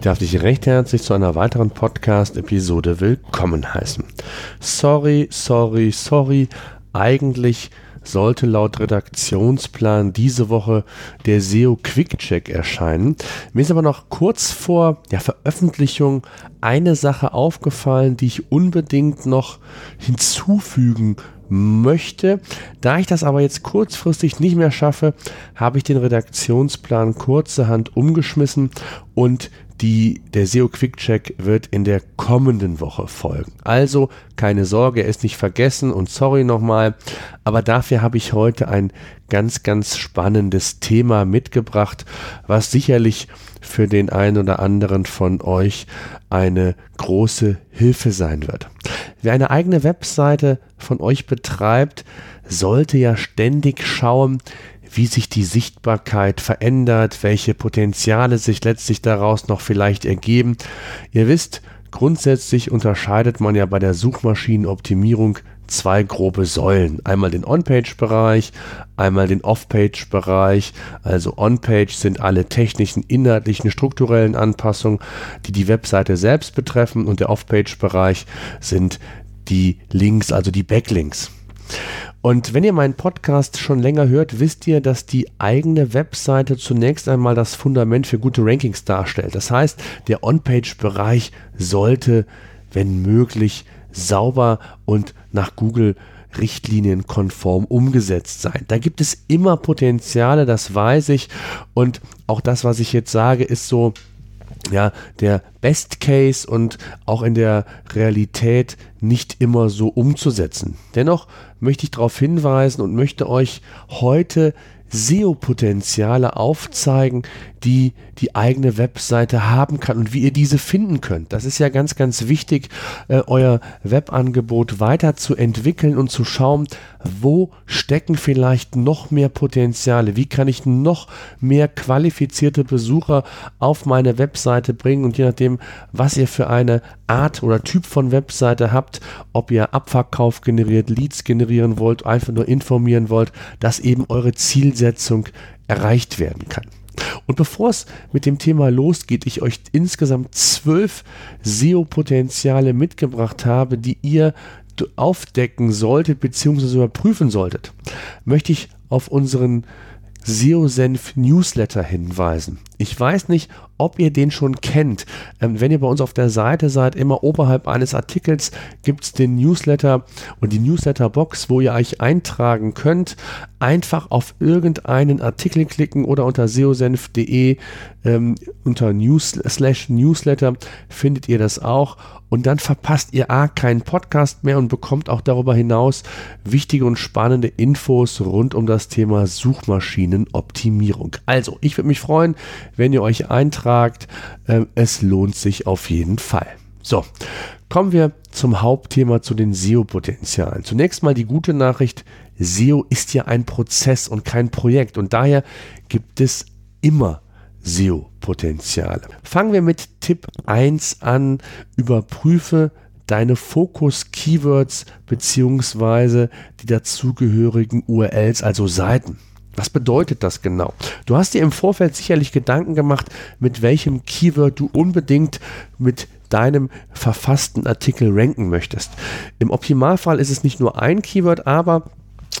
Ich darf dich recht herzlich zu einer weiteren Podcast-Episode willkommen heißen. Sorry, sorry, sorry. Eigentlich sollte laut Redaktionsplan diese Woche der SEO Quick Check erscheinen. Mir ist aber noch kurz vor der Veröffentlichung eine Sache aufgefallen, die ich unbedingt noch hinzufügen möchte. Da ich das aber jetzt kurzfristig nicht mehr schaffe, habe ich den Redaktionsplan kurzerhand umgeschmissen und die, der SEO Quick Check wird in der kommenden Woche folgen. Also keine Sorge, er ist nicht vergessen und sorry nochmal, aber dafür habe ich heute ein ganz, ganz spannendes Thema mitgebracht, was sicherlich für den einen oder anderen von euch eine große Hilfe sein wird. Wer eine eigene Webseite von euch betreibt, sollte ja ständig schauen, wie sich die Sichtbarkeit verändert, welche Potenziale sich letztlich daraus noch vielleicht ergeben. Ihr wisst, grundsätzlich unterscheidet man ja bei der Suchmaschinenoptimierung zwei grobe Säulen. Einmal den On-Page-Bereich, einmal den Off-Page-Bereich. Also On-Page sind alle technischen, inhaltlichen, strukturellen Anpassungen, die die Webseite selbst betreffen und der Off-Page-Bereich sind die Links, also die Backlinks. Und wenn ihr meinen Podcast schon länger hört, wisst ihr, dass die eigene Webseite zunächst einmal das Fundament für gute Rankings darstellt. Das heißt, der On-Page-Bereich sollte, wenn möglich, sauber und nach Google Richtlinien konform umgesetzt sein. Da gibt es immer Potenziale, das weiß ich. Und auch das, was ich jetzt sage, ist so ja, der Best Case und auch in der Realität nicht immer so umzusetzen. Dennoch möchte ich darauf hinweisen und möchte euch heute SEO-Potenziale aufzeigen, die die eigene Webseite haben kann und wie ihr diese finden könnt. Das ist ja ganz, ganz wichtig, äh, euer Webangebot weiterzuentwickeln und zu schauen, wo stecken vielleicht noch mehr Potenziale, wie kann ich noch mehr qualifizierte Besucher auf meine Webseite bringen und je nachdem, was ihr für eine Art oder Typ von Webseite habt, ob ihr Abverkauf generiert, Leads generieren wollt, einfach nur informieren wollt, dass eben eure Zielsetzung erreicht werden kann. Und bevor es mit dem Thema losgeht, ich euch insgesamt zwölf SEO-Potenziale mitgebracht habe, die ihr aufdecken solltet bzw. überprüfen solltet, möchte ich auf unseren SEO-Senf Newsletter hinweisen. Ich weiß nicht, ob ihr den schon kennt. Ähm, wenn ihr bei uns auf der Seite seid, immer oberhalb eines Artikels gibt es den Newsletter und die Newsletter-Box, wo ihr euch eintragen könnt. Einfach auf irgendeinen Artikel klicken oder unter seosenf.de ähm, unter News, Newsletter findet ihr das auch und dann verpasst ihr A keinen Podcast mehr und bekommt auch darüber hinaus wichtige und spannende Infos rund um das Thema Suchmaschinenoptimierung. Also, ich würde mich freuen, wenn ihr euch eintragt. Äh, es lohnt sich auf jeden Fall. So, kommen wir zum Hauptthema zu den SEO-Potenzialen. Zunächst mal die gute Nachricht, SEO ist ja ein Prozess und kein Projekt und daher gibt es immer SEO-Potenziale. Fangen wir mit Tipp 1 an. Überprüfe deine Fokus-Keywords bzw. die dazugehörigen URLs, also Seiten. Was bedeutet das genau? Du hast dir im Vorfeld sicherlich Gedanken gemacht, mit welchem Keyword du unbedingt mit deinem verfassten Artikel ranken möchtest. Im Optimalfall ist es nicht nur ein Keyword, aber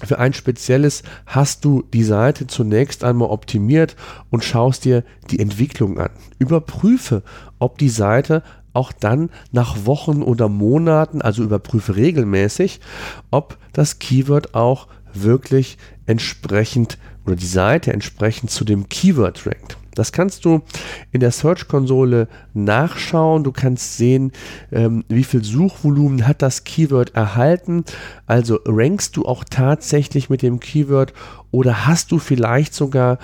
für ein spezielles hast du die Seite zunächst einmal optimiert und schaust dir die Entwicklung an. Überprüfe, ob die Seite auch dann nach Wochen oder Monaten, also überprüfe regelmäßig, ob das Keyword auch wirklich entsprechend oder die Seite entsprechend zu dem Keyword rankt. Das kannst du in der Search-Konsole nachschauen. Du kannst sehen, ähm, wie viel Suchvolumen hat das Keyword erhalten. Also rankst du auch tatsächlich mit dem Keyword oder hast du vielleicht sogar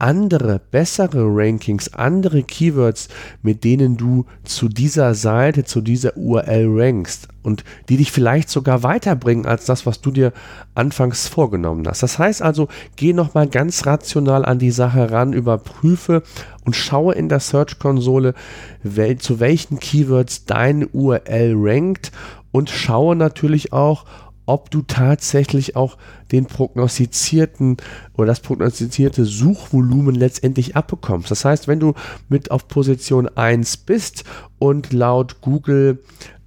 andere, bessere Rankings, andere Keywords, mit denen du zu dieser Seite, zu dieser URL rankst und die dich vielleicht sogar weiterbringen als das, was du dir anfangs vorgenommen hast. Das heißt also, geh nochmal ganz rational an die Sache ran, überprüfe und schaue in der Search-Konsole, wel zu welchen Keywords deine URL rankt und schaue natürlich auch, ob du tatsächlich auch den prognostizierten oder das prognostizierte Suchvolumen letztendlich abbekommst. Das heißt, wenn du mit auf Position 1 bist und laut Google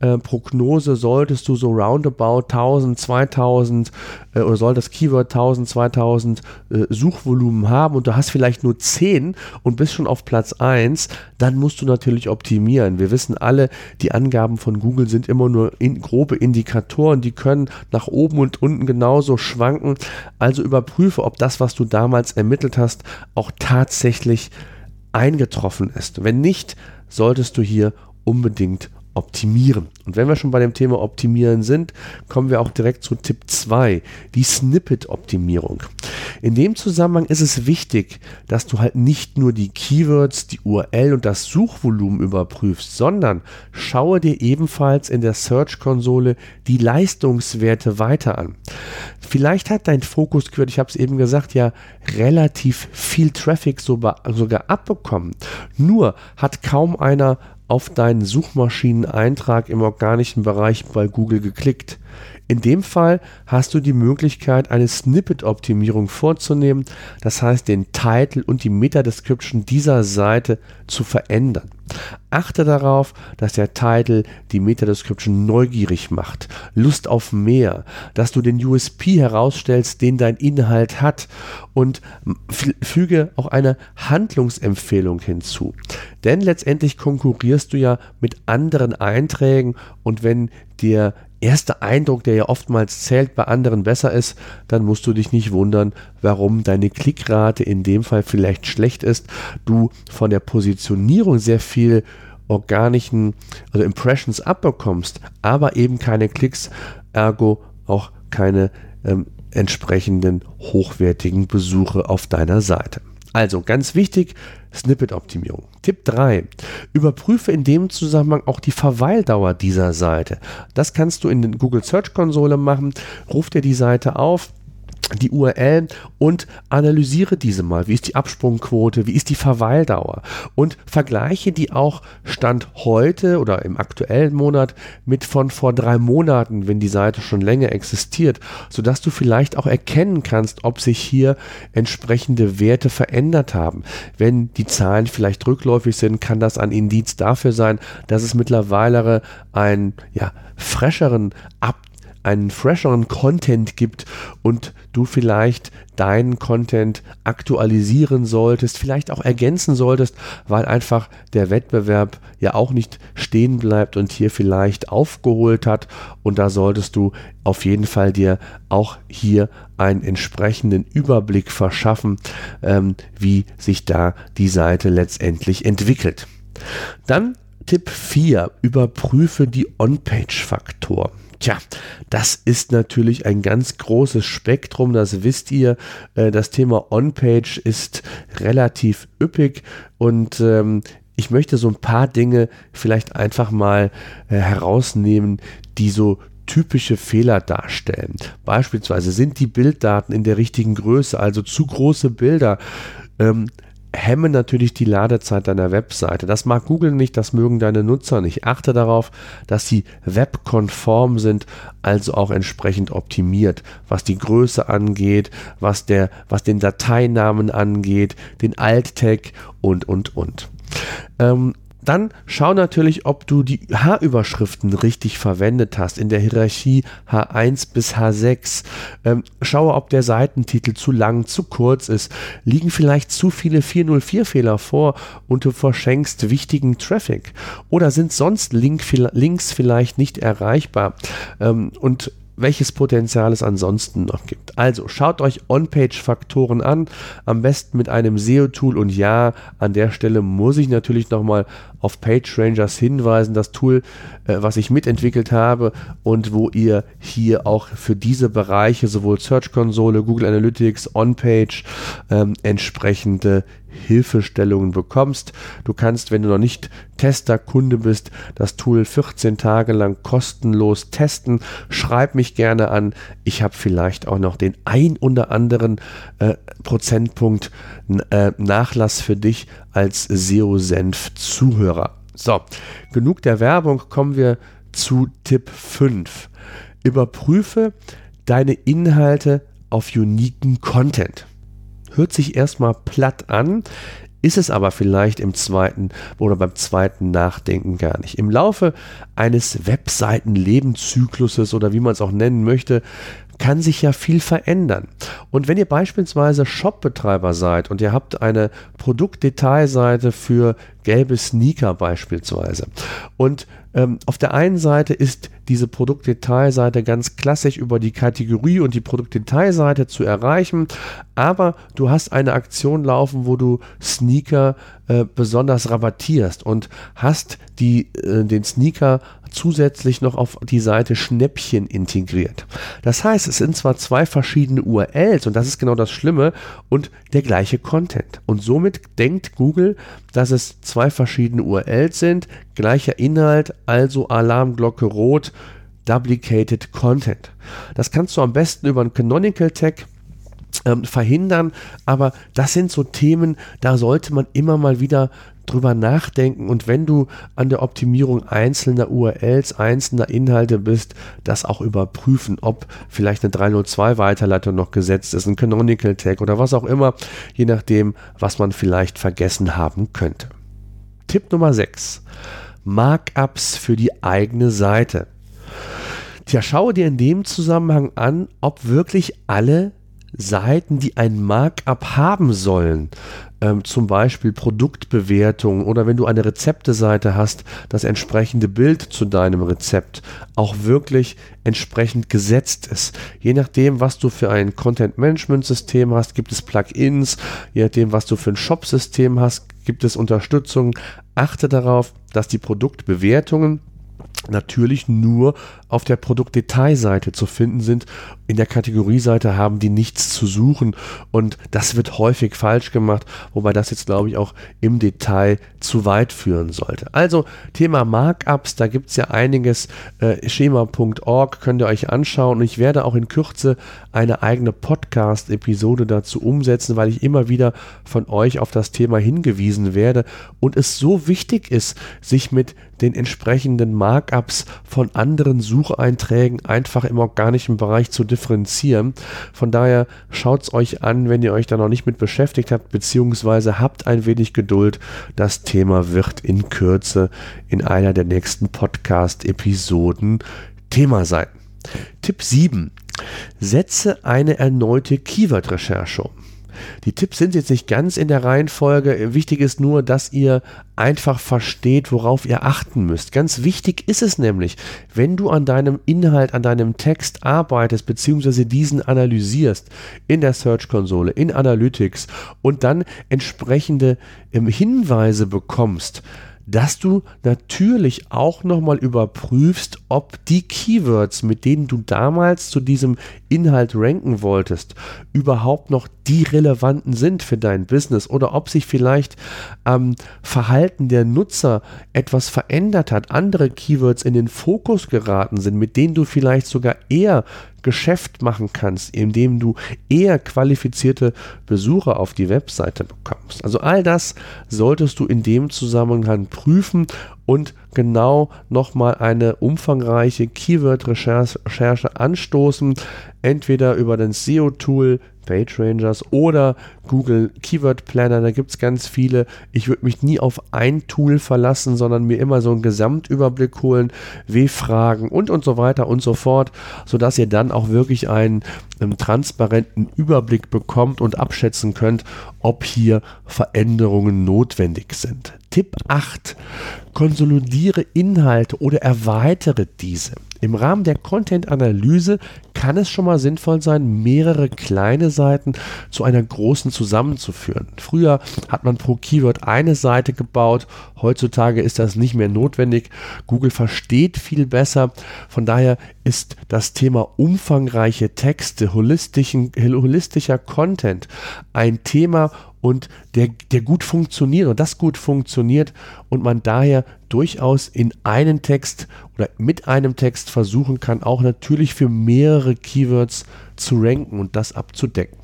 äh, Prognose solltest du so roundabout 1000, 2000 äh, oder soll das Keyword 1000, 2000 äh, Suchvolumen haben und du hast vielleicht nur 10 und bist schon auf Platz 1, dann musst du natürlich optimieren. Wir wissen alle, die Angaben von Google sind immer nur in, grobe Indikatoren, die können nach oben und unten genauso schwanken. Also überprüfe, ob das, was du damals ermittelt hast, auch tatsächlich eingetroffen ist. Wenn nicht, solltest du hier unbedingt optimieren. Und wenn wir schon bei dem Thema Optimieren sind, kommen wir auch direkt zu Tipp 2, die Snippet-Optimierung. In dem Zusammenhang ist es wichtig, dass du halt nicht nur die Keywords, die URL und das Suchvolumen überprüfst, sondern schaue dir ebenfalls in der Search-Konsole die Leistungswerte weiter an. Vielleicht hat dein Fokus Keyword, ich habe es eben gesagt, ja relativ viel Traffic sogar abbekommen. Nur hat kaum einer auf deinen Suchmaschineneintrag im organischen Bereich bei Google geklickt. In dem Fall hast du die Möglichkeit, eine Snippet-Optimierung vorzunehmen, das heißt den Titel und die Meta-Description dieser Seite zu verändern. Achte darauf, dass der Titel die Meta-Description neugierig macht, Lust auf mehr, dass du den USP herausstellst, den dein Inhalt hat und füge auch eine Handlungsempfehlung hinzu. Denn letztendlich konkurrierst du ja mit anderen Einträgen und wenn dir erste Eindruck, der ja oftmals zählt, bei anderen besser ist, dann musst du dich nicht wundern, warum deine Klickrate in dem Fall vielleicht schlecht ist, du von der Positionierung sehr viel organischen, also Impressions abbekommst, aber eben keine Klicks, ergo auch keine ähm, entsprechenden hochwertigen Besuche auf deiner Seite. Also ganz wichtig, Snippet-Optimierung. Tipp 3. Überprüfe in dem Zusammenhang auch die Verweildauer dieser Seite. Das kannst du in den Google Search Konsole machen. Ruf dir die Seite auf die URL und analysiere diese mal. Wie ist die Absprungquote? Wie ist die Verweildauer? Und vergleiche die auch Stand heute oder im aktuellen Monat mit von vor drei Monaten, wenn die Seite schon länger existiert, sodass du vielleicht auch erkennen kannst, ob sich hier entsprechende Werte verändert haben. Wenn die Zahlen vielleicht rückläufig sind, kann das ein Indiz dafür sein, dass es mittlerweile einen ja, fresheren Update einen fresheren Content gibt und du vielleicht deinen Content aktualisieren solltest, vielleicht auch ergänzen solltest, weil einfach der Wettbewerb ja auch nicht stehen bleibt und hier vielleicht aufgeholt hat und da solltest du auf jeden Fall dir auch hier einen entsprechenden Überblick verschaffen, ähm, wie sich da die Seite letztendlich entwickelt. Dann Tipp 4, überprüfe die On-Page-Faktoren. Tja, das ist natürlich ein ganz großes Spektrum, das wisst ihr. Äh, das Thema On-Page ist relativ üppig und ähm, ich möchte so ein paar Dinge vielleicht einfach mal äh, herausnehmen, die so typische Fehler darstellen. Beispielsweise sind die Bilddaten in der richtigen Größe, also zu große Bilder. Ähm, hemmen natürlich die Ladezeit deiner Webseite. Das mag Google nicht, das mögen deine Nutzer nicht. Achte darauf, dass sie webkonform sind, also auch entsprechend optimiert, was die Größe angeht, was, der, was den Dateinamen angeht, den Alt-Tag und, und, und. Ähm, dann schau natürlich, ob du die H-Überschriften richtig verwendet hast in der Hierarchie H1 bis H6. Ähm, schaue, ob der Seitentitel zu lang, zu kurz ist. Liegen vielleicht zu viele 404-Fehler vor und du verschenkst wichtigen Traffic? Oder sind sonst Link, Links vielleicht nicht erreichbar? Ähm, und welches Potenzial es ansonsten noch gibt. Also schaut euch On-Page-Faktoren an, am besten mit einem SEO-Tool und ja, an der Stelle muss ich natürlich nochmal auf PageRangers hinweisen, das Tool, äh, was ich mitentwickelt habe und wo ihr hier auch für diese Bereiche sowohl Search-Konsole, Google Analytics, On-Page ähm, entsprechende Hilfestellungen bekommst. Du kannst, wenn du noch nicht Tester, Kunde bist, das Tool 14 Tage lang kostenlos testen. Schreib mich gerne an. Ich habe vielleicht auch noch den ein oder anderen äh, Prozentpunkt äh, Nachlass für dich als SEO-Senf-Zuhörer. So, genug der Werbung, kommen wir zu Tipp 5. Überprüfe deine Inhalte auf uniken Content hört sich erstmal platt an, ist es aber vielleicht im zweiten oder beim zweiten Nachdenken gar nicht. Im Laufe eines Webseitenlebenszykluses oder wie man es auch nennen möchte, kann sich ja viel verändern. Und wenn ihr beispielsweise Shopbetreiber seid und ihr habt eine Produktdetailseite für gelbe Sneaker beispielsweise und ähm, auf der einen Seite ist diese Produktdetailseite ganz klassisch über die Kategorie und die Produktdetailseite zu erreichen, aber du hast eine Aktion laufen, wo du Sneaker äh, besonders rabattierst und hast die, äh, den Sneaker zusätzlich noch auf die Seite Schnäppchen integriert. Das heißt, es sind zwar zwei verschiedene URLs und das ist genau das Schlimme und der gleiche Content. Und somit denkt Google, dass es zwei verschiedene URLs sind, gleicher Inhalt, also Alarmglocke rot, Duplicated Content. Das kannst du am besten über einen Canonical Tag ähm, verhindern, aber das sind so Themen, da sollte man immer mal wieder drüber nachdenken und wenn du an der Optimierung einzelner URLs, einzelner Inhalte bist, das auch überprüfen, ob vielleicht eine 302 Weiterleitung noch gesetzt ist, ein Canonical Tag oder was auch immer, je nachdem, was man vielleicht vergessen haben könnte. Tipp Nummer 6. Markups für die eigene Seite. Tja, schaue dir in dem Zusammenhang an, ob wirklich alle Seiten, die ein Markup haben sollen, ähm, zum Beispiel Produktbewertung oder wenn du eine Rezepteseite hast, das entsprechende Bild zu deinem Rezept auch wirklich entsprechend gesetzt ist. Je nachdem, was du für ein Content-Management-System hast, gibt es Plugins, je nachdem, was du für ein Shop-System hast, gibt es Unterstützung. Achte darauf, dass die Produktbewertungen natürlich nur auf der Produktdetailseite zu finden sind. In der Kategorieseite haben die nichts zu suchen und das wird häufig falsch gemacht, wobei das jetzt glaube ich auch im Detail zu weit führen sollte. Also Thema Markups, da gibt es ja einiges. Äh, Schema.org könnt ihr euch anschauen und ich werde auch in Kürze eine eigene Podcast-Episode dazu umsetzen, weil ich immer wieder von euch auf das Thema hingewiesen werde und es so wichtig ist, sich mit den entsprechenden Markups von anderen Sucheinträgen einfach im organischen Bereich zu differenzieren. Von daher schaut es euch an, wenn ihr euch da noch nicht mit beschäftigt habt, beziehungsweise habt ein wenig Geduld. Das Thema wird in Kürze in einer der nächsten Podcast-Episoden Thema sein. Tipp 7. Setze eine erneute Keyword-Recherche um. Die Tipps sind jetzt nicht ganz in der Reihenfolge. Wichtig ist nur, dass ihr einfach versteht, worauf ihr achten müsst. Ganz wichtig ist es nämlich, wenn du an deinem Inhalt, an deinem Text arbeitest, beziehungsweise diesen analysierst in der Search-Konsole, in Analytics und dann entsprechende ähm, Hinweise bekommst, dass du natürlich auch nochmal überprüfst, ob die Keywords, mit denen du damals zu diesem Inhalt ranken wolltest, überhaupt noch die relevanten sind für dein Business oder ob sich vielleicht am ähm, Verhalten der Nutzer etwas verändert hat, andere Keywords in den Fokus geraten sind, mit denen du vielleicht sogar eher Geschäft machen kannst, indem du eher qualifizierte Besucher auf die Webseite bekommst. Also all das solltest du in dem Zusammenhang prüfen und genau nochmal eine umfangreiche Keyword-Recherche anstoßen, entweder über den SEO-Tool PageRangers oder Google Keyword Planner. Da gibt es ganz viele. Ich würde mich nie auf ein Tool verlassen, sondern mir immer so einen Gesamtüberblick holen, W-Fragen und und so weiter und so fort, sodass ihr dann auch wirklich einen, einen transparenten Überblick bekommt und abschätzen könnt, ob hier Veränderungen notwendig sind. Tipp 8. Konsolidiere Inhalte oder erweitere diese. Im Rahmen der Content-Analyse kann es schon mal sinnvoll sein, mehrere kleine Seiten zu einer großen zusammenzuführen. Früher hat man pro Keyword eine Seite gebaut, heutzutage ist das nicht mehr notwendig. Google versteht viel besser. Von daher ist das Thema umfangreiche Texte, holistischer Content ein Thema, und der, der gut funktioniert und das gut funktioniert und man daher durchaus in einen Text oder mit einem Text versuchen kann, auch natürlich für mehrere Keywords zu ranken und das abzudecken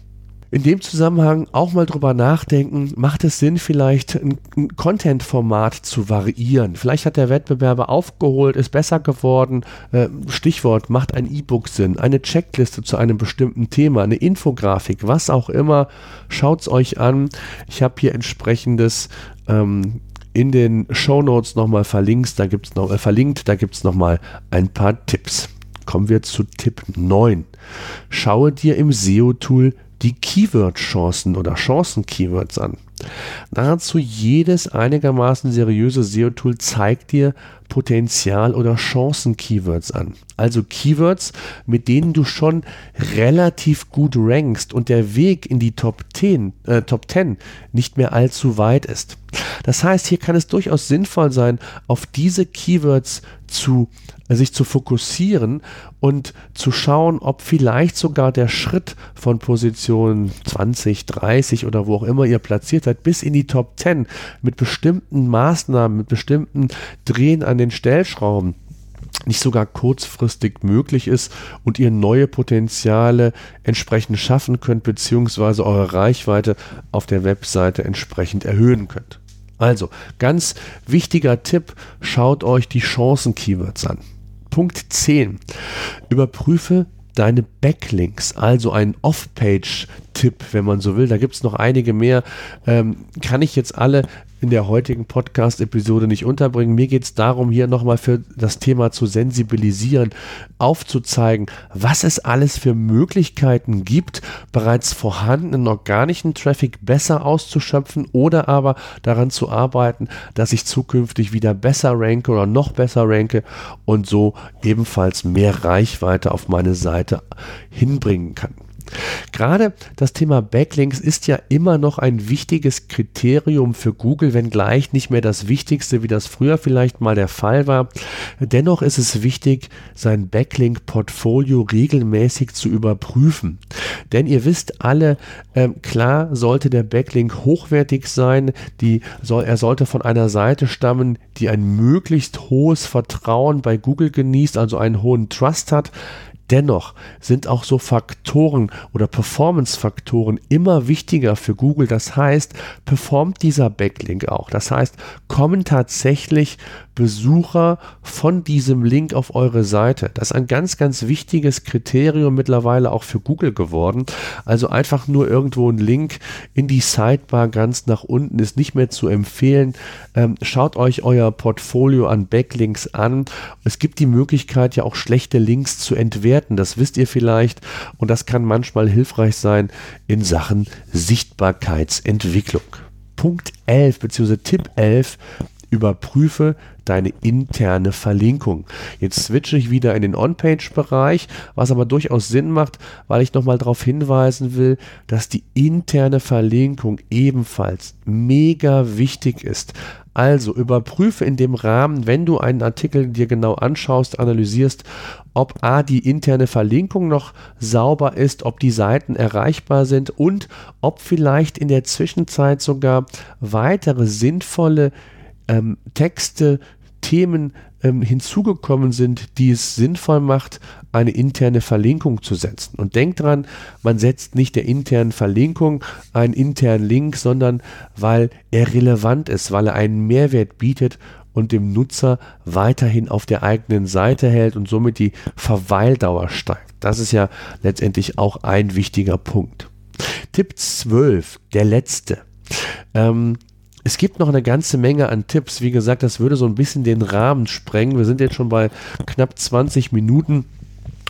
in dem Zusammenhang auch mal drüber nachdenken, macht es Sinn, vielleicht ein, ein Content-Format zu variieren? Vielleicht hat der Wettbewerber aufgeholt, ist besser geworden. Äh, Stichwort, macht ein E-Book Sinn, eine Checkliste zu einem bestimmten Thema, eine Infografik, was auch immer. Schaut es euch an. Ich habe hier entsprechendes ähm, in den Show Notes nochmal verlinkt. Da gibt es noch, äh, verlinkt, da gibt es nochmal ein paar Tipps. Kommen wir zu Tipp 9. Schaue dir im SEO-Tool die Keyword-Chancen oder Chancen-Keywords an. Nahezu jedes einigermaßen seriöse SEO-Tool zeigt dir Potenzial- oder Chancen-Keywords an. Also Keywords, mit denen du schon relativ gut rankst und der Weg in die Top 10, äh, Top 10 nicht mehr allzu weit ist. Das heißt, hier kann es durchaus sinnvoll sein, auf diese Keywords zu sich zu fokussieren und zu schauen, ob vielleicht sogar der Schritt von Position 20, 30 oder wo auch immer ihr platziert seid, bis in die Top 10 mit bestimmten Maßnahmen, mit bestimmten Drehen an den Stellschrauben nicht sogar kurzfristig möglich ist und ihr neue Potenziale entsprechend schaffen könnt, beziehungsweise eure Reichweite auf der Webseite entsprechend erhöhen könnt. Also, ganz wichtiger Tipp, schaut euch die Chancen-Keywords an. Punkt 10. Überprüfe deine Backlinks, also ein Off-Page-Tipp, wenn man so will. Da gibt es noch einige mehr. Ähm, kann ich jetzt alle in der heutigen Podcast-Episode nicht unterbringen. Mir geht es darum, hier nochmal für das Thema zu sensibilisieren, aufzuzeigen, was es alles für Möglichkeiten gibt, bereits vorhandenen organischen Traffic besser auszuschöpfen oder aber daran zu arbeiten, dass ich zukünftig wieder besser ranke oder noch besser ranke und so ebenfalls mehr Reichweite auf meine Seite hinbringen kann. Gerade das Thema Backlinks ist ja immer noch ein wichtiges Kriterium für Google, wenngleich nicht mehr das Wichtigste, wie das früher vielleicht mal der Fall war. Dennoch ist es wichtig, sein Backlink-Portfolio regelmäßig zu überprüfen. Denn ihr wisst alle, äh, klar sollte der Backlink hochwertig sein, die soll, er sollte von einer Seite stammen, die ein möglichst hohes Vertrauen bei Google genießt, also einen hohen Trust hat. Dennoch sind auch so Faktoren oder Performance-Faktoren immer wichtiger für Google. Das heißt, performt dieser Backlink auch. Das heißt, kommen tatsächlich Besucher von diesem Link auf eure Seite. Das ist ein ganz, ganz wichtiges Kriterium mittlerweile auch für Google geworden. Also einfach nur irgendwo ein Link in die Sidebar ganz nach unten ist nicht mehr zu empfehlen. Ähm, schaut euch euer Portfolio an Backlinks an. Es gibt die Möglichkeit ja auch schlechte Links zu entwerten. Das wisst ihr vielleicht. Und das kann manchmal hilfreich sein in Sachen Sichtbarkeitsentwicklung. Punkt 11 bzw. Tipp 11 überprüfe deine interne Verlinkung. Jetzt switche ich wieder in den On-Page-Bereich, was aber durchaus Sinn macht, weil ich nochmal darauf hinweisen will, dass die interne Verlinkung ebenfalls mega wichtig ist. Also überprüfe in dem Rahmen, wenn du einen Artikel dir genau anschaust, analysierst, ob A, die interne Verlinkung noch sauber ist, ob die Seiten erreichbar sind und ob vielleicht in der Zwischenzeit sogar weitere sinnvolle ähm, Texte, Themen ähm, hinzugekommen sind, die es sinnvoll macht, eine interne Verlinkung zu setzen. Und denkt dran, man setzt nicht der internen Verlinkung einen internen Link, sondern weil er relevant ist, weil er einen Mehrwert bietet und dem Nutzer weiterhin auf der eigenen Seite hält und somit die Verweildauer steigt. Das ist ja letztendlich auch ein wichtiger Punkt. Tipp 12, der letzte. Ähm, es gibt noch eine ganze Menge an Tipps. Wie gesagt, das würde so ein bisschen den Rahmen sprengen. Wir sind jetzt schon bei knapp 20 Minuten.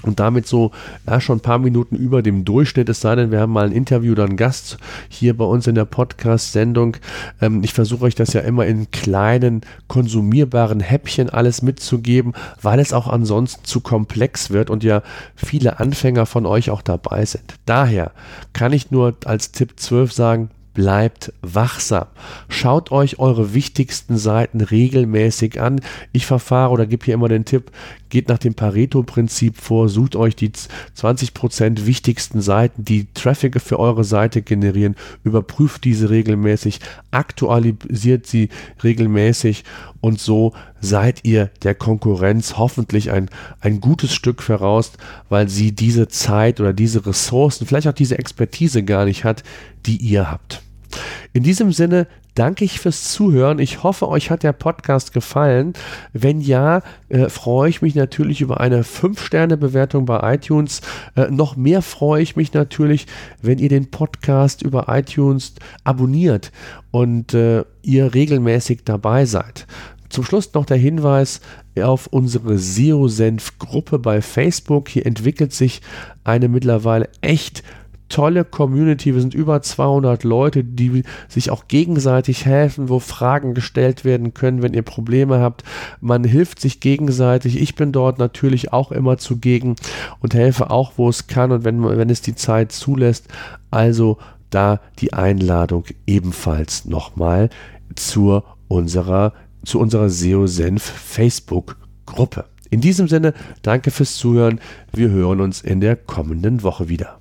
und damit so ja, schon ein paar Minuten über dem Durchschnitt, es sei denn, wir haben mal ein Interview oder einen Gast hier bei uns in der Podcast-Sendung. Ähm, ich versuche euch das ja immer in kleinen, konsumierbaren Häppchen alles mitzugeben, weil es auch ansonsten zu komplex wird und ja viele Anfänger von euch auch dabei sind. Daher kann ich nur als Tipp 12 sagen, bleibt wachsam. Schaut euch eure wichtigsten Seiten regelmäßig an. Ich verfahre oder gebe hier immer den Tipp, geht nach dem Pareto-Prinzip vor, sucht euch die 20% wichtigsten Seiten, die Traffic für eure Seite generieren, überprüft diese regelmäßig, aktualisiert sie regelmäßig und so seid ihr der Konkurrenz hoffentlich ein, ein gutes Stück voraus, weil sie diese Zeit oder diese Ressourcen, vielleicht auch diese Expertise gar nicht hat, die ihr habt. In diesem Sinne danke ich fürs Zuhören. Ich hoffe, euch hat der Podcast gefallen. Wenn ja, äh, freue ich mich natürlich über eine 5-Sterne-Bewertung bei iTunes. Äh, noch mehr freue ich mich natürlich, wenn ihr den Podcast über iTunes abonniert und äh, ihr regelmäßig dabei seid. Zum Schluss noch der Hinweis auf unsere SEO-Senf-Gruppe bei Facebook. Hier entwickelt sich eine mittlerweile echt tolle Community. Wir sind über 200 Leute, die sich auch gegenseitig helfen, wo Fragen gestellt werden können, wenn ihr Probleme habt. Man hilft sich gegenseitig. Ich bin dort natürlich auch immer zugegen und helfe auch, wo es kann und wenn, wenn es die Zeit zulässt. Also da die Einladung ebenfalls nochmal zu unserer, zu unserer SEO-Senf Facebook-Gruppe. In diesem Sinne, danke fürs Zuhören. Wir hören uns in der kommenden Woche wieder.